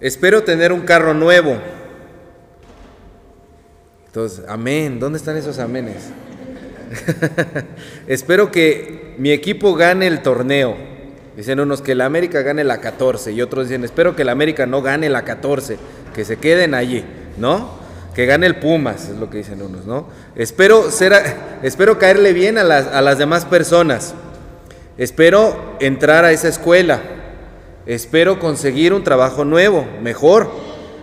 Espero tener un carro nuevo. Entonces, amén. ¿Dónde están esos amenes? Espero que mi equipo gane el torneo. Dicen unos que la América gane la 14 y otros dicen, espero que la América no gane la 14, que se queden allí, ¿no? Que gane el Pumas, es lo que dicen unos, ¿no? Espero, ser, espero caerle bien a las, a las demás personas. Espero entrar a esa escuela. Espero conseguir un trabajo nuevo, mejor.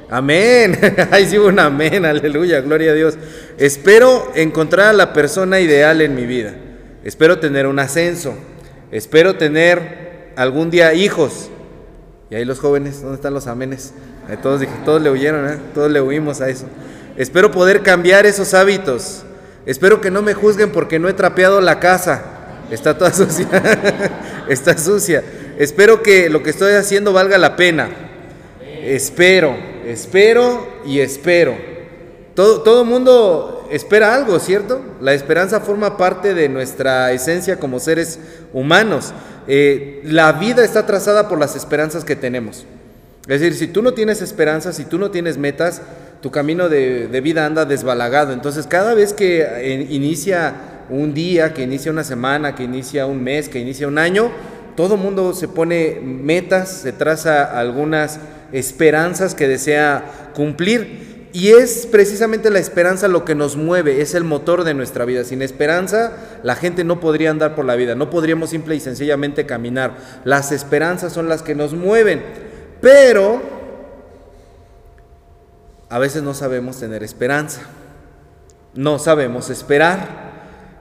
Amén. Ahí sí un amén, aleluya, gloria a Dios. Espero encontrar a la persona ideal en mi vida. Espero tener un ascenso. Espero tener algún día hijos. Y ahí los jóvenes, ¿dónde están los amenes? todos, dije, todos le huyeron, ¿eh? todos le huimos a eso. Espero poder cambiar esos hábitos. Espero que no me juzguen porque no he trapeado la casa. Está toda sucia. Está sucia. Espero que lo que estoy haciendo valga la pena. Espero, espero y espero. Todo, todo mundo espera algo, ¿cierto? La esperanza forma parte de nuestra esencia como seres humanos. Eh, la vida está trazada por las esperanzas que tenemos. Es decir, si tú no tienes esperanzas, si tú no tienes metas, tu camino de, de vida anda desbalagado. Entonces, cada vez que eh, inicia un día, que inicia una semana, que inicia un mes, que inicia un año, todo mundo se pone metas, se traza algunas esperanzas que desea cumplir. Y es precisamente la esperanza lo que nos mueve, es el motor de nuestra vida. Sin esperanza, la gente no podría andar por la vida, no podríamos simple y sencillamente caminar. Las esperanzas son las que nos mueven. Pero a veces no sabemos tener esperanza, no sabemos esperar.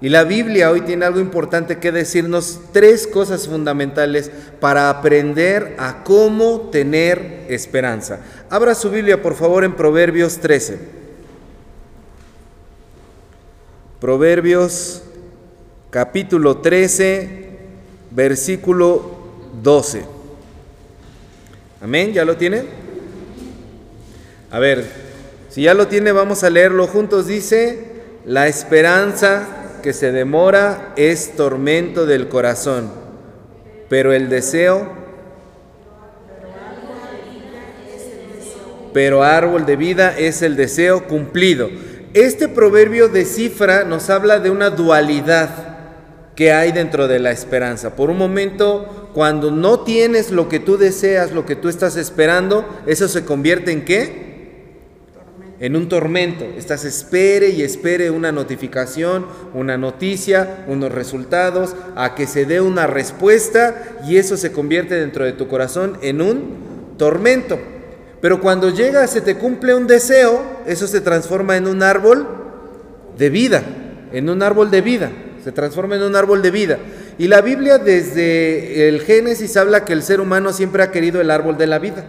Y la Biblia hoy tiene algo importante que decirnos, tres cosas fundamentales para aprender a cómo tener esperanza. Abra su Biblia, por favor, en Proverbios 13. Proverbios capítulo 13, versículo 12. Amén, ¿ya lo tiene? A ver, si ya lo tiene, vamos a leerlo juntos. Dice, la esperanza que se demora es tormento del corazón, pero el deseo, pero árbol de vida es el deseo cumplido. Este proverbio de cifra nos habla de una dualidad que hay dentro de la esperanza. Por un momento, cuando no tienes lo que tú deseas, lo que tú estás esperando, eso se convierte en qué? En un tormento. Estás espere y espere una notificación, una noticia, unos resultados, a que se dé una respuesta y eso se convierte dentro de tu corazón en un tormento. Pero cuando llega, se te cumple un deseo, eso se transforma en un árbol de vida, en un árbol de vida, se transforma en un árbol de vida. Y la Biblia desde el Génesis habla que el ser humano siempre ha querido el árbol de la vida.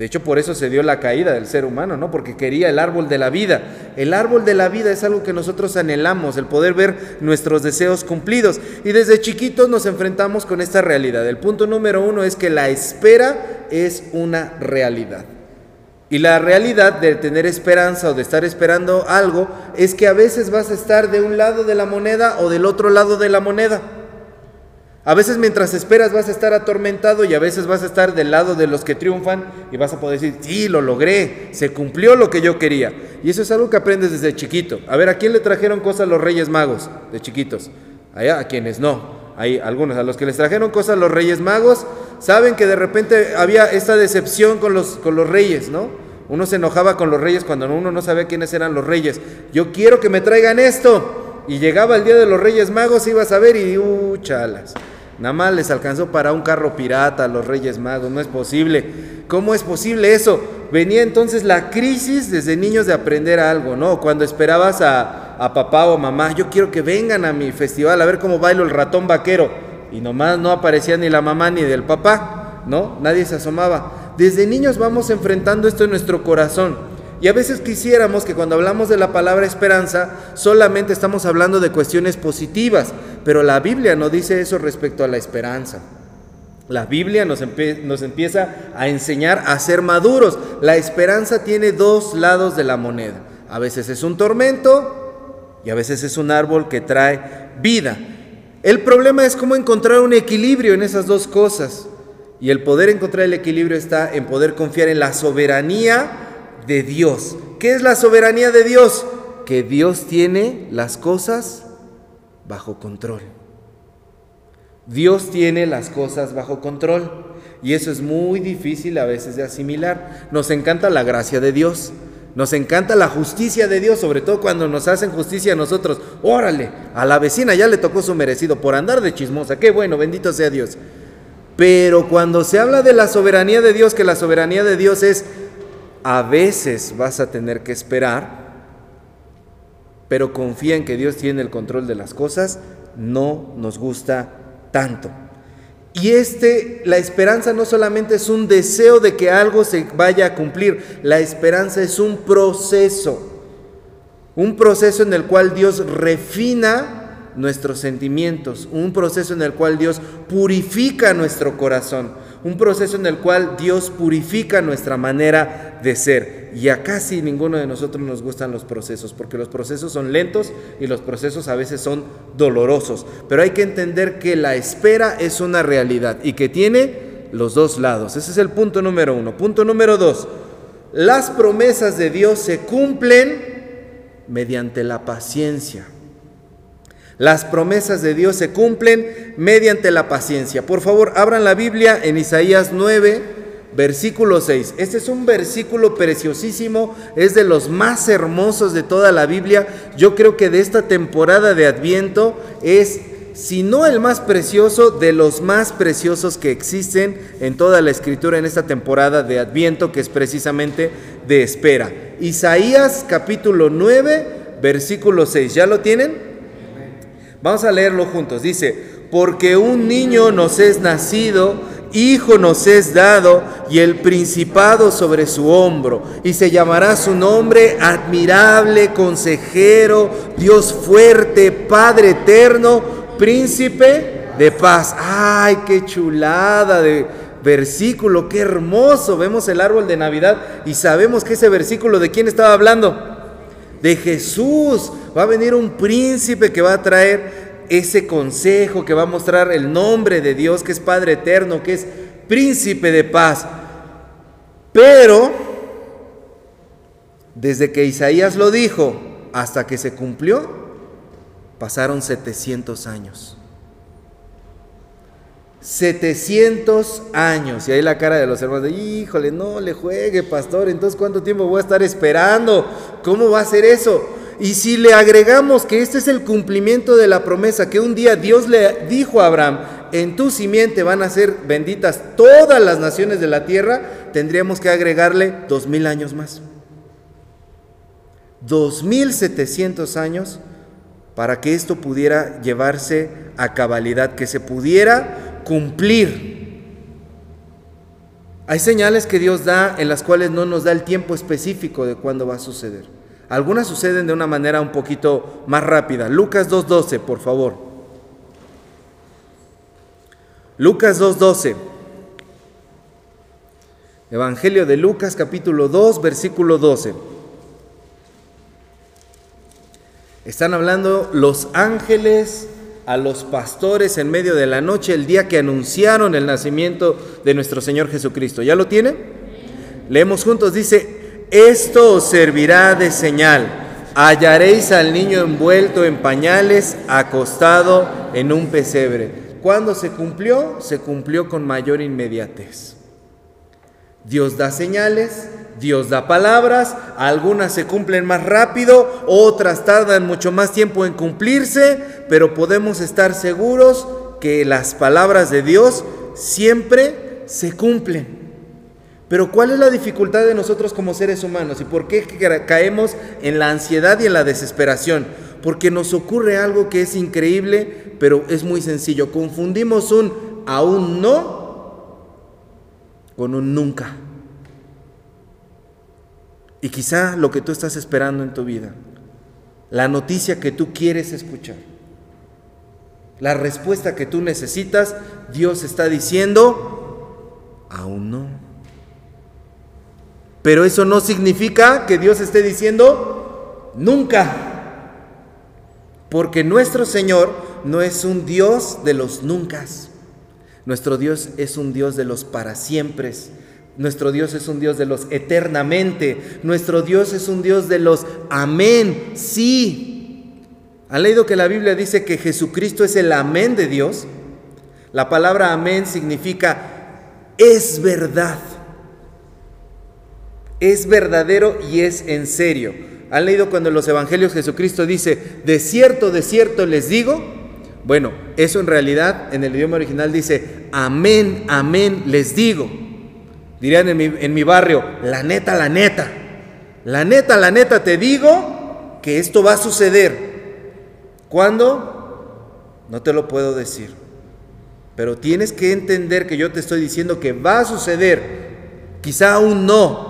De hecho, por eso se dio la caída del ser humano, ¿no? Porque quería el árbol de la vida. El árbol de la vida es algo que nosotros anhelamos, el poder ver nuestros deseos cumplidos. Y desde chiquitos nos enfrentamos con esta realidad. El punto número uno es que la espera es una realidad. Y la realidad de tener esperanza o de estar esperando algo es que a veces vas a estar de un lado de la moneda o del otro lado de la moneda. A veces mientras esperas vas a estar atormentado y a veces vas a estar del lado de los que triunfan y vas a poder decir, sí, lo logré, se cumplió lo que yo quería. Y eso es algo que aprendes desde chiquito. A ver, ¿a quién le trajeron cosas los Reyes Magos de chiquitos? Allá, a quienes no. Hay algunos, a los que les trajeron cosas los Reyes Magos, saben que de repente había esta decepción con los, con los reyes, ¿no? Uno se enojaba con los reyes cuando uno no sabía quiénes eran los reyes. Yo quiero que me traigan esto. Y llegaba el día de los Reyes Magos, ibas a ver y, uh, chalas. Nada más les alcanzó para un carro pirata a los Reyes Magos, no es posible. ¿Cómo es posible eso? Venía entonces la crisis desde niños de aprender algo, ¿no? Cuando esperabas a, a papá o mamá, yo quiero que vengan a mi festival a ver cómo bailo el ratón vaquero. Y nomás no aparecía ni la mamá ni del papá, ¿no? Nadie se asomaba. Desde niños vamos enfrentando esto en nuestro corazón. Y a veces quisiéramos que cuando hablamos de la palabra esperanza solamente estamos hablando de cuestiones positivas, pero la Biblia no dice eso respecto a la esperanza. La Biblia nos, nos, empieza a enseñar a ser maduros. La esperanza tiene dos lados de la moneda. A veces es un tormento y a veces es un árbol que trae vida. El problema es cómo encontrar un equilibrio en esas dos cosas. Y el poder encontrar el equilibrio está en poder confiar en la soberanía de Dios. ¿Qué es la soberanía de Dios? Que Dios tiene las cosas bajo control. Dios tiene las cosas bajo control. Y eso es muy difícil a veces de asimilar. Nos encanta la gracia de Dios. Nos encanta la justicia de Dios, sobre todo cuando nos hacen justicia a nosotros. Órale, a la vecina ya le tocó su merecido por andar de chismosa. Qué bueno, bendito sea Dios. Pero cuando se habla de la soberanía de Dios, que la soberanía de Dios es, a veces vas a tener que esperar, pero confía en que Dios tiene el control de las cosas, no nos gusta tanto. Y este, la esperanza no solamente es un deseo de que algo se vaya a cumplir, la esperanza es un proceso, un proceso en el cual Dios refina nuestros sentimientos, un proceso en el cual Dios purifica nuestro corazón, un proceso en el cual Dios purifica nuestra manera de ser. Y a casi ninguno de nosotros nos gustan los procesos, porque los procesos son lentos y los procesos a veces son dolorosos. Pero hay que entender que la espera es una realidad y que tiene los dos lados. Ese es el punto número uno. Punto número dos. Las promesas de Dios se cumplen mediante la paciencia. Las promesas de Dios se cumplen mediante la paciencia. Por favor, abran la Biblia en Isaías 9, versículo 6. Este es un versículo preciosísimo, es de los más hermosos de toda la Biblia. Yo creo que de esta temporada de Adviento es, si no el más precioso, de los más preciosos que existen en toda la escritura en esta temporada de Adviento, que es precisamente de espera. Isaías capítulo 9, versículo 6. ¿Ya lo tienen? Vamos a leerlo juntos. Dice, porque un niño nos es nacido, hijo nos es dado, y el principado sobre su hombro, y se llamará su nombre admirable, consejero, Dios fuerte, Padre eterno, príncipe de paz. ¡Ay, qué chulada de versículo! ¡Qué hermoso! Vemos el árbol de Navidad y sabemos que ese versículo de quién estaba hablando de Jesús. Va a venir un príncipe que va a traer ese consejo, que va a mostrar el nombre de Dios, que es Padre eterno, que es príncipe de paz. Pero, desde que Isaías lo dijo hasta que se cumplió, pasaron 700 años. 700 años. Y ahí la cara de los hermanos de, híjole, no le juegue, pastor, entonces ¿cuánto tiempo voy a estar esperando? ¿Cómo va a ser eso? Y si le agregamos que este es el cumplimiento de la promesa que un día Dios le dijo a Abraham, en tu simiente van a ser benditas todas las naciones de la tierra, tendríamos que agregarle dos mil años más. Dos mil setecientos años para que esto pudiera llevarse a cabalidad, que se pudiera cumplir. Hay señales que Dios da en las cuales no nos da el tiempo específico de cuándo va a suceder. Algunas suceden de una manera un poquito más rápida. Lucas 2.12, por favor. Lucas 2.12. Evangelio de Lucas capítulo 2, versículo 12. Están hablando los ángeles a los pastores en medio de la noche el día que anunciaron el nacimiento de nuestro Señor Jesucristo. ¿Ya lo tiene? Leemos juntos, dice, esto os servirá de señal. Hallaréis al niño envuelto en pañales, acostado en un pesebre. ¿Cuándo se cumplió? Se cumplió con mayor inmediatez. Dios da señales, Dios da palabras, algunas se cumplen más rápido, otras tardan mucho más tiempo en cumplirse, pero podemos estar seguros que las palabras de Dios siempre se cumplen. Pero ¿cuál es la dificultad de nosotros como seres humanos y por qué caemos en la ansiedad y en la desesperación? Porque nos ocurre algo que es increíble, pero es muy sencillo. Confundimos un aún no con un nunca. Y quizá lo que tú estás esperando en tu vida, la noticia que tú quieres escuchar, la respuesta que tú necesitas, Dios está diciendo, aún no. Pero eso no significa que Dios esté diciendo, nunca. Porque nuestro Señor no es un Dios de los nunca. Nuestro Dios es un Dios de los para siempre. Nuestro Dios es un Dios de los eternamente. Nuestro Dios es un Dios de los amén. Sí. ¿Han leído que la Biblia dice que Jesucristo es el amén de Dios? La palabra amén significa es verdad. Es verdadero y es en serio. ¿Han leído cuando en los evangelios Jesucristo dice, de cierto, de cierto les digo? Bueno, eso en realidad en el idioma original dice, amén, amén les digo. Dirían en mi, barrio, la neta, la neta. La neta, la neta, te digo que esto va a suceder. ¿Cuándo? No te lo puedo decir. Pero tienes que entender que yo te estoy diciendo que va a suceder. Quizá aún no,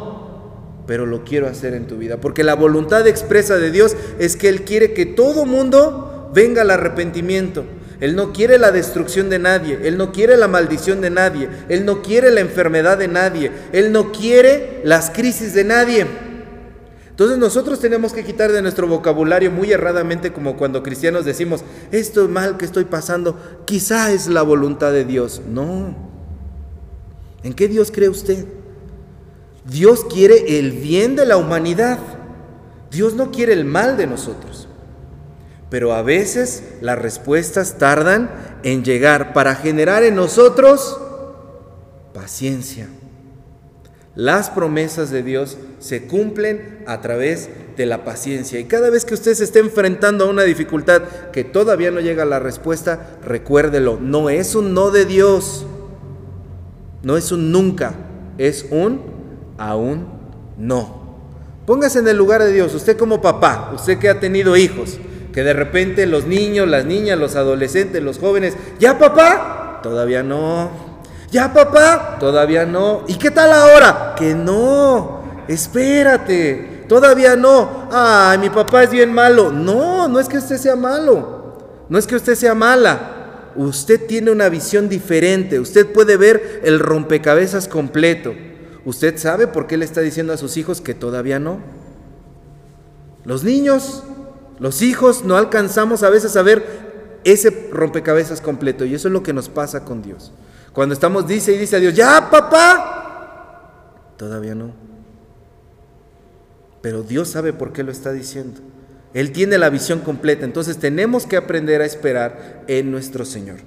pero lo quiero hacer en tu vida. Porque la voluntad expresa de Dios es que Él quiere que todo mundo venga al arrepentimiento. Él no quiere la destrucción de nadie, Él no quiere la maldición de nadie, Él no quiere la enfermedad de nadie, Él no quiere las crisis de nadie. Entonces nosotros tenemos que quitar de nuestro vocabulario muy erradamente como cuando cristianos decimos, esto mal que estoy pasando, quizá es la voluntad de Dios. No. ¿En qué Dios cree usted? Dios quiere el bien de la humanidad. Dios no quiere el mal de nosotros. Pero a veces las respuestas tardan en llegar para generar en nosotros paciencia. Las promesas de Dios se cumplen a través de la paciencia. Y cada vez que usted se esté enfrentando a una dificultad que todavía no llega a la respuesta, recuérdelo, no es un no de Dios, no es un nunca, es un aún no. Póngase en el lugar de Dios, usted como papá, usted que ha tenido hijos, que de repente los niños, las niñas, los adolescentes, los jóvenes, ya papá, todavía no. Ya papá, todavía no. ¿Y qué tal ahora? Que no. Espérate, todavía no. Ay, mi papá es bien malo. No, no es que usted sea malo. No es que usted sea mala. Usted tiene una visión diferente. Usted puede ver el rompecabezas completo. Usted sabe por qué le está diciendo a sus hijos que todavía no. Los niños los hijos no alcanzamos a veces a ver ese rompecabezas completo y eso es lo que nos pasa con Dios. Cuando estamos, dice y dice a Dios, ya papá, todavía no. Pero Dios sabe por qué lo está diciendo. Él tiene la visión completa, entonces tenemos que aprender a esperar en nuestro Señor.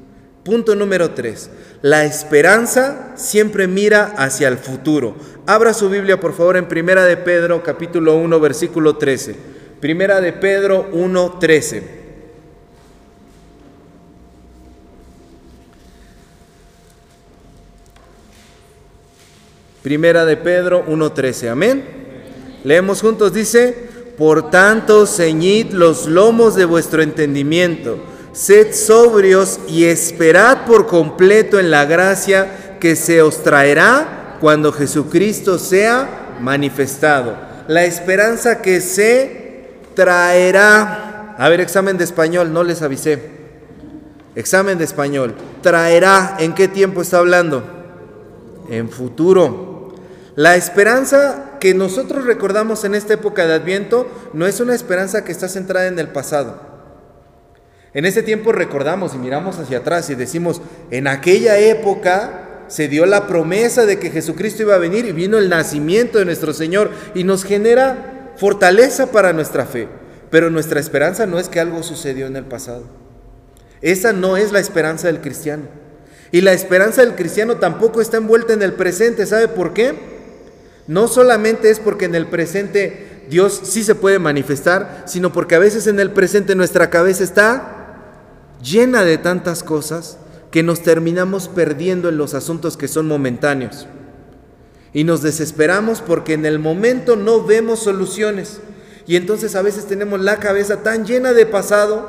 Punto número 3. La esperanza siempre mira hacia el futuro. Abra su Biblia por favor en Primera de Pedro capítulo 1 versículo 13. Primera de Pedro 1:13. Primera de Pedro 1:13. Amén. Leemos juntos, dice, por tanto, ceñid los lomos de vuestro entendimiento, sed sobrios y esperad por completo en la gracia que se os traerá cuando Jesucristo sea manifestado. La esperanza que se traerá, a ver, examen de español, no les avisé. Examen de español. Traerá, ¿en qué tiempo está hablando? En futuro. La esperanza que nosotros recordamos en esta época de Adviento no es una esperanza que está centrada en el pasado. En ese tiempo recordamos y miramos hacia atrás y decimos, en aquella época se dio la promesa de que Jesucristo iba a venir y vino el nacimiento de nuestro Señor y nos genera fortaleza para nuestra fe, pero nuestra esperanza no es que algo sucedió en el pasado. Esa no es la esperanza del cristiano. Y la esperanza del cristiano tampoco está envuelta en el presente. ¿Sabe por qué? No solamente es porque en el presente Dios sí se puede manifestar, sino porque a veces en el presente nuestra cabeza está llena de tantas cosas que nos terminamos perdiendo en los asuntos que son momentáneos y nos desesperamos porque en el momento no vemos soluciones. Y entonces a veces tenemos la cabeza tan llena de pasado,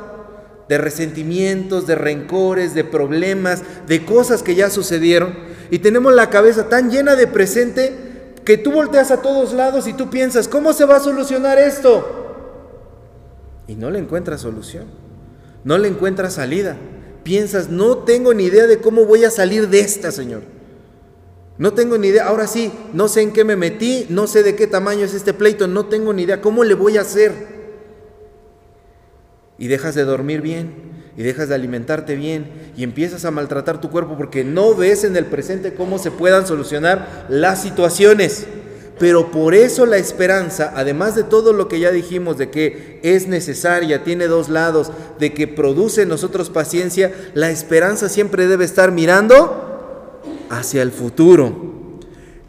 de resentimientos, de rencores, de problemas, de cosas que ya sucedieron. Y tenemos la cabeza tan llena de presente que tú volteas a todos lados y tú piensas, ¿cómo se va a solucionar esto? Y no le encuentras solución, no le encuentras salida. Piensas, no tengo ni idea de cómo voy a salir de esta, Señor. No tengo ni idea, ahora sí, no sé en qué me metí, no sé de qué tamaño es este pleito, no tengo ni idea, ¿cómo le voy a hacer? Y dejas de dormir bien, y dejas de alimentarte bien y empiezas a maltratar tu cuerpo porque no ves en el presente cómo se puedan solucionar las situaciones. Pero por eso la esperanza, además de todo lo que ya dijimos de que es necesaria, tiene dos lados, de que produce en nosotros paciencia, la esperanza siempre debe estar mirando hacia el futuro.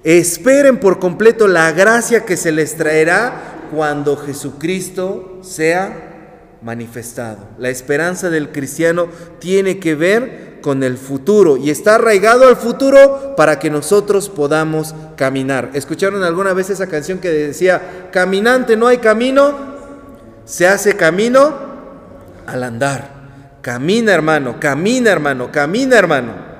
Esperen por completo la gracia que se les traerá cuando Jesucristo sea manifestado. La esperanza del cristiano tiene que ver con el futuro y está arraigado al futuro para que nosotros podamos caminar. ¿Escucharon alguna vez esa canción que decía, caminante no hay camino, se hace camino al andar? Camina hermano, camina hermano, camina hermano.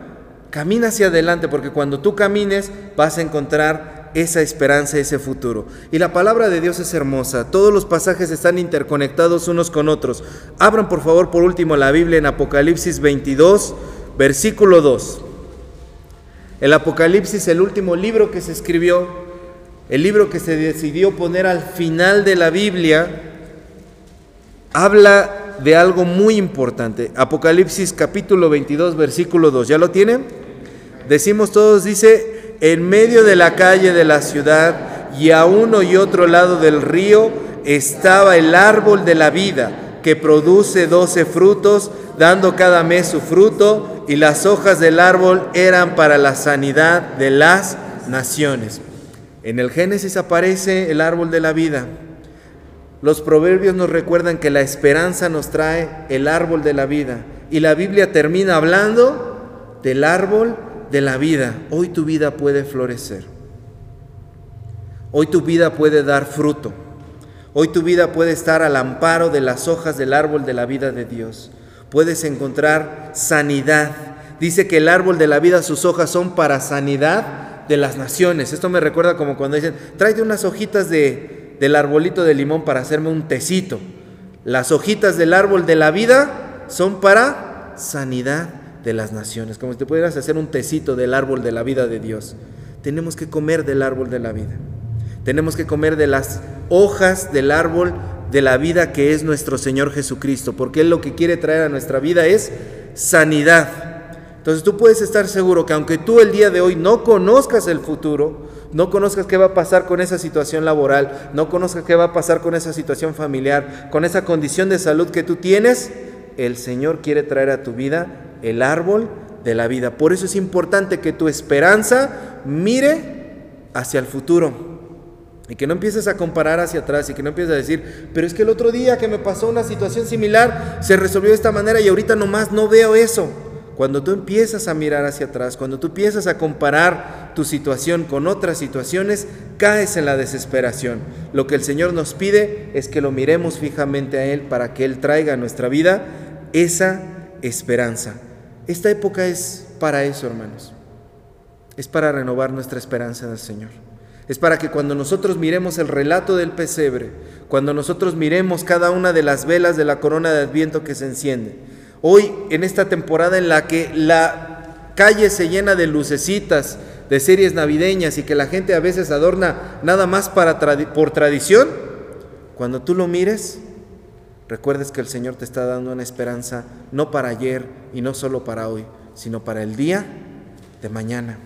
Camina hacia adelante porque cuando tú camines vas a encontrar esa esperanza, ese futuro. Y la palabra de Dios es hermosa. Todos los pasajes están interconectados unos con otros. Abran por favor por último la Biblia en Apocalipsis 22, versículo 2. El Apocalipsis, el último libro que se escribió, el libro que se decidió poner al final de la Biblia, habla de algo muy importante. Apocalipsis capítulo 22, versículo 2. ¿Ya lo tienen? Decimos todos, dice, en medio de la calle de la ciudad y a uno y otro lado del río estaba el árbol de la vida, que produce doce frutos, dando cada mes su fruto, y las hojas del árbol eran para la sanidad de las naciones. En el Génesis aparece el árbol de la vida. Los proverbios nos recuerdan que la esperanza nos trae el árbol de la vida. Y la Biblia termina hablando del árbol de la vida, hoy tu vida puede florecer. Hoy tu vida puede dar fruto. Hoy tu vida puede estar al amparo de las hojas del árbol de la vida de Dios. Puedes encontrar sanidad. Dice que el árbol de la vida, sus hojas son para sanidad de las naciones. Esto me recuerda como cuando dicen, tráete unas hojitas de, del arbolito de limón para hacerme un tecito. Las hojitas del árbol de la vida son para sanidad de las naciones, como si te pudieras hacer un tecito del árbol de la vida de Dios. Tenemos que comer del árbol de la vida. Tenemos que comer de las hojas del árbol de la vida que es nuestro Señor Jesucristo, porque Él lo que quiere traer a nuestra vida es sanidad. Entonces tú puedes estar seguro que aunque tú el día de hoy no conozcas el futuro, no conozcas qué va a pasar con esa situación laboral, no conozcas qué va a pasar con esa situación familiar, con esa condición de salud que tú tienes, el Señor quiere traer a tu vida el árbol de la vida. Por eso es importante que tu esperanza mire hacia el futuro. Y que no empieces a comparar hacia atrás y que no empieces a decir, pero es que el otro día que me pasó una situación similar se resolvió de esta manera y ahorita nomás no veo eso. Cuando tú empiezas a mirar hacia atrás, cuando tú empiezas a comparar tu situación con otras situaciones, caes en la desesperación. Lo que el Señor nos pide es que lo miremos fijamente a Él para que Él traiga a nuestra vida esa esperanza. Esta época es para eso, hermanos. Es para renovar nuestra esperanza en el Señor. Es para que cuando nosotros miremos el relato del pesebre, cuando nosotros miremos cada una de las velas de la corona de Adviento que se enciende, hoy en esta temporada en la que la calle se llena de lucecitas, de series navideñas y que la gente a veces adorna nada más para por tradición, cuando tú lo mires, recuerdes que el Señor te está dando una esperanza no para ayer y no solo para hoy, sino para el día de mañana.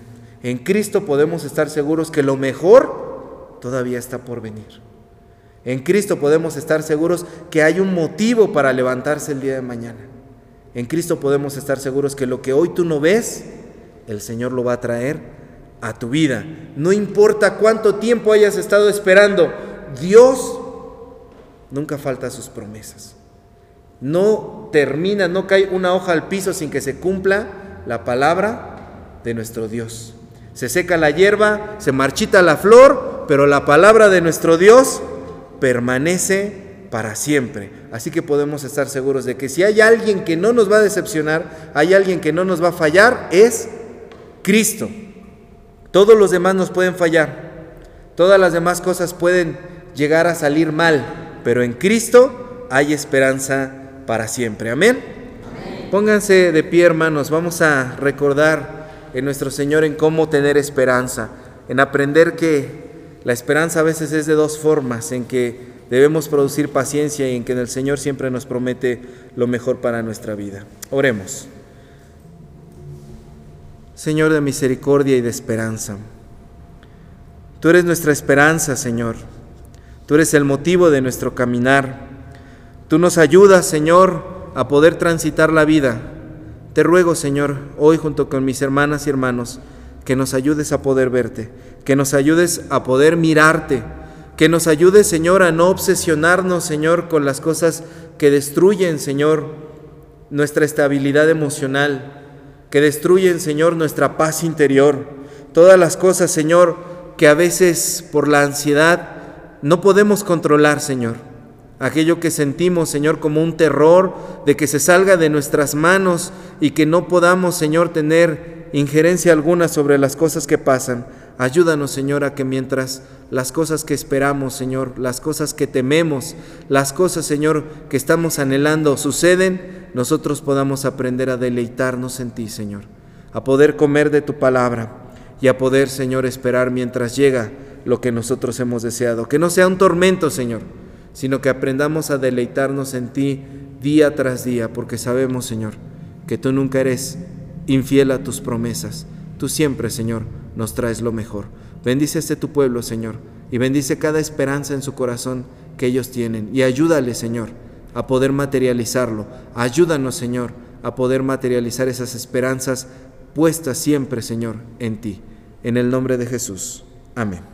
En Cristo podemos estar seguros que lo mejor todavía está por venir. En Cristo podemos estar seguros que hay un motivo para levantarse el día de mañana. En Cristo podemos estar seguros que lo que hoy tú no ves, el Señor lo va a traer a tu vida. No importa cuánto tiempo hayas estado esperando, Dios nunca falta sus promesas. No termina, no cae una hoja al piso sin que se cumpla la palabra de nuestro Dios. Se seca la hierba, se marchita la flor, pero la palabra de nuestro Dios permanece para siempre. Así que podemos estar seguros de que si hay alguien que no nos va a decepcionar, hay alguien que no nos va a fallar, es Cristo. Todos los demás nos pueden fallar. Todas las demás cosas pueden llegar a salir mal, pero en Cristo hay esperanza para siempre. Amén. Pónganse de pie, hermanos. Vamos a recordar en nuestro Señor en cómo tener esperanza, en aprender que la esperanza a veces es de dos formas, en que debemos producir paciencia y en que el Señor siempre nos promete lo mejor para nuestra vida. Oremos. Señor de misericordia y de esperanza, tú eres nuestra esperanza, Señor. Tú eres el motivo de nuestro caminar. Tú nos ayudas, Señor, a poder transitar la vida. Te ruego, Señor, hoy junto con mis hermanas y hermanos, que nos ayudes a poder verte, que nos ayudes a poder mirarte, que nos ayudes, Señor, a no obsesionarnos, Señor, con las cosas que destruyen, Señor, nuestra estabilidad emocional, que destruyen, Señor, nuestra paz interior. Todas las cosas, Señor, que a veces por la ansiedad no podemos controlar, Señor. Aquello que sentimos, Señor, como un terror de que se salga de nuestras manos y que no podamos, Señor, tener injerencia alguna sobre las cosas que pasan. Ayúdanos, Señor, a que mientras las cosas que esperamos, Señor, las cosas que tememos, las cosas, Señor, que estamos anhelando suceden, nosotros podamos aprender a deleitarnos en ti, Señor, a poder comer de tu palabra y a poder, Señor, esperar mientras llega lo que nosotros hemos deseado. Que no sea un tormento, Señor, sino que aprendamos a deleitarnos en ti día tras día, porque sabemos, Señor, que tú nunca eres infiel a tus promesas. Tú siempre, Señor, nos traes lo mejor. Bendice este tu pueblo, Señor, y bendice cada esperanza en su corazón que ellos tienen. Y ayúdale, Señor, a poder materializarlo. Ayúdanos, Señor, a poder materializar esas esperanzas puestas siempre, Señor, en ti. En el nombre de Jesús. Amén.